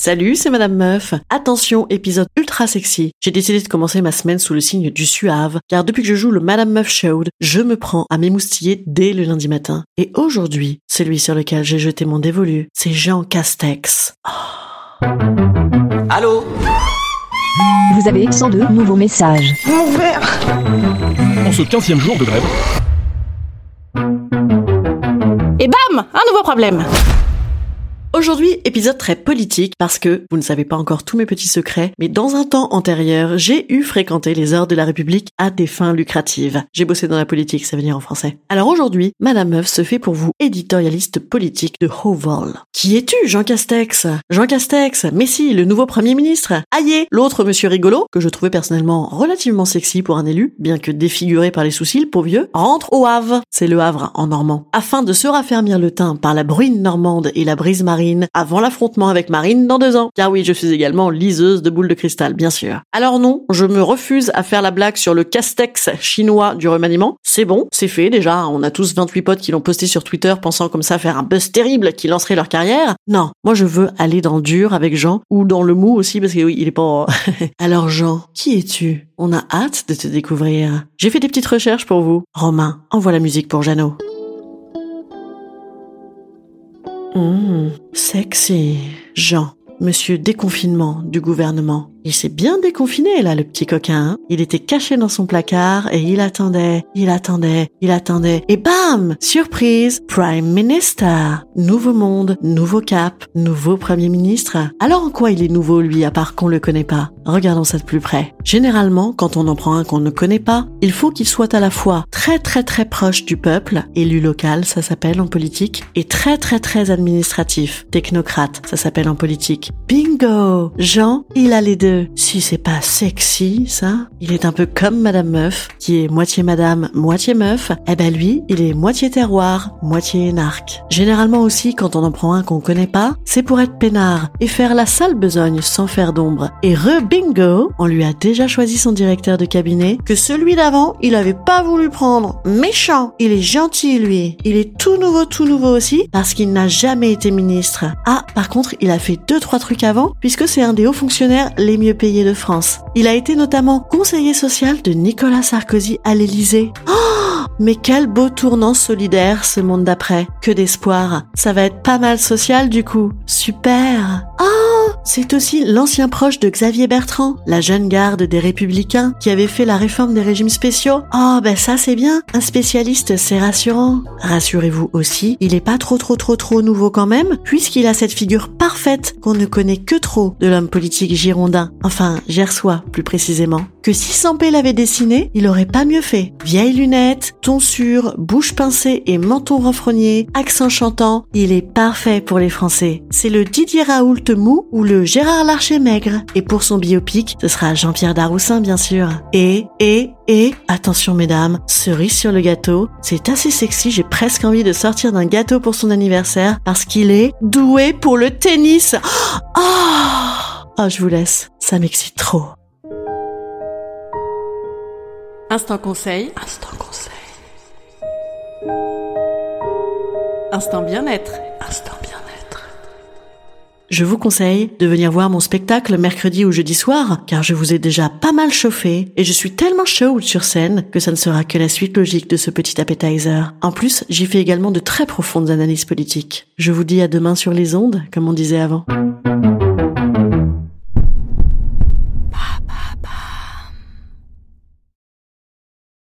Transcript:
Salut, c'est Madame Meuf. Attention, épisode ultra sexy. J'ai décidé de commencer ma semaine sous le signe du suave, car depuis que je joue le Madame Meuf Show, je me prends à m'émoustiller dès le lundi matin. Et aujourd'hui, celui sur lequel j'ai jeté mon dévolu, c'est Jean Castex. Oh. Allô Vous avez 102 nouveaux messages. Mon verre En ce 15e jour de grève. Et bam Un nouveau problème Aujourd'hui, épisode très politique parce que vous ne savez pas encore tous mes petits secrets, mais dans un temps antérieur, j'ai eu fréquenté les heures de la République à des fins lucratives. J'ai bossé dans la politique, ça veut dire en français. Alors aujourd'hui, Madame Meuf se fait pour vous éditorialiste politique de Hoval. Qui es-tu, Jean Castex? Jean Castex, mais si, le nouveau Premier ministre. Aïe, l'autre monsieur rigolo, que je trouvais personnellement relativement sexy pour un élu, bien que défiguré par les sourcils, pour vieux, rentre au Havre, c'est le Havre en normand, afin de se raffermir le teint par la bruine normande et la brise marine avant l'affrontement avec Marine dans deux ans. Car oui, je suis également liseuse de boules de cristal, bien sûr. Alors non, je me refuse à faire la blague sur le castex chinois du remaniement. C'est bon, c'est fait déjà, on a tous 28 potes qui l'ont posté sur Twitter pensant comme ça faire un buzz terrible qui lancerait leur carrière. Non, moi je veux aller dans le dur avec Jean, ou dans le mou aussi, parce que oui, il est pas... Alors Jean, qui es-tu? On a hâte de te découvrir. J'ai fait des petites recherches pour vous. Romain, envoie la musique pour Jeannot. Sexe et Jean, monsieur déconfinement du gouvernement. Il s'est bien déconfiné là, le petit coquin. Hein. Il était caché dans son placard et il attendait, il attendait, il attendait. Et bam Surprise Prime Minister Nouveau monde, nouveau cap, nouveau Premier ministre. Alors en quoi il est nouveau lui, à part qu'on le connaît pas? Regardons ça de plus près. Généralement, quand on en prend un qu'on ne connaît pas, il faut qu'il soit à la fois très très très proche du peuple, élu local, ça s'appelle en politique, et très très très administratif, technocrate, ça s'appelle en politique. Bingo Jean, il a les deux si c'est pas sexy, ça, il est un peu comme Madame Meuf, qui est moitié Madame, moitié Meuf, eh ben lui, il est moitié terroir, moitié narque. Généralement aussi, quand on en prend un qu'on connaît pas, c'est pour être peinard et faire la sale besogne sans faire d'ombre. Et re-bingo, on lui a déjà choisi son directeur de cabinet, que celui d'avant, il avait pas voulu prendre. Méchant! Il est gentil, lui. Il est tout nouveau, tout nouveau aussi, parce qu'il n'a jamais été ministre. Ah, par contre, il a fait deux, trois trucs avant, puisque c'est un des hauts fonctionnaires les mieux mieux de France. Il a été notamment conseiller social de Nicolas Sarkozy à l'Élysée. Oh, mais quel beau tournant solidaire ce monde d'après. Que d'espoir. Ça va être pas mal social du coup. Super. Oh, c'est aussi l'ancien proche de Xavier Bertrand, la jeune garde des républicains qui avait fait la réforme des régimes spéciaux. Oh ben ça c'est bien. Un spécialiste c'est rassurant. Rassurez-vous aussi, il est pas trop trop trop trop nouveau quand même puisqu'il a cette figure parfaite qu'on ne connaît que trop de l'homme politique girondin, enfin gersois plus précisément, que si Sampé l'avait dessiné, il aurait pas mieux fait. Vieilles lunettes, tonsure, bouche pincée et menton renfrogné, accent chantant, il est parfait pour les Français. C'est le Didier Raoult mou ou le Gérard Larcher maigre. Et pour son biopic, ce sera Jean-Pierre Daroussin bien sûr. Et, et, et, attention mesdames, cerise sur le gâteau, c'est assez sexy, j'ai presque envie de sortir d'un gâteau pour son anniversaire parce qu'il est doué pour le tennis. Oh, je vous laisse, ça m'excite trop. Instant conseil. Instant conseil. Instant bien-être. Je vous conseille de venir voir mon spectacle mercredi ou jeudi soir, car je vous ai déjà pas mal chauffé et je suis tellement chaud sur scène que ça ne sera que la suite logique de ce petit appetizer. En plus, j'y fais également de très profondes analyses politiques. Je vous dis à demain sur les ondes, comme on disait avant.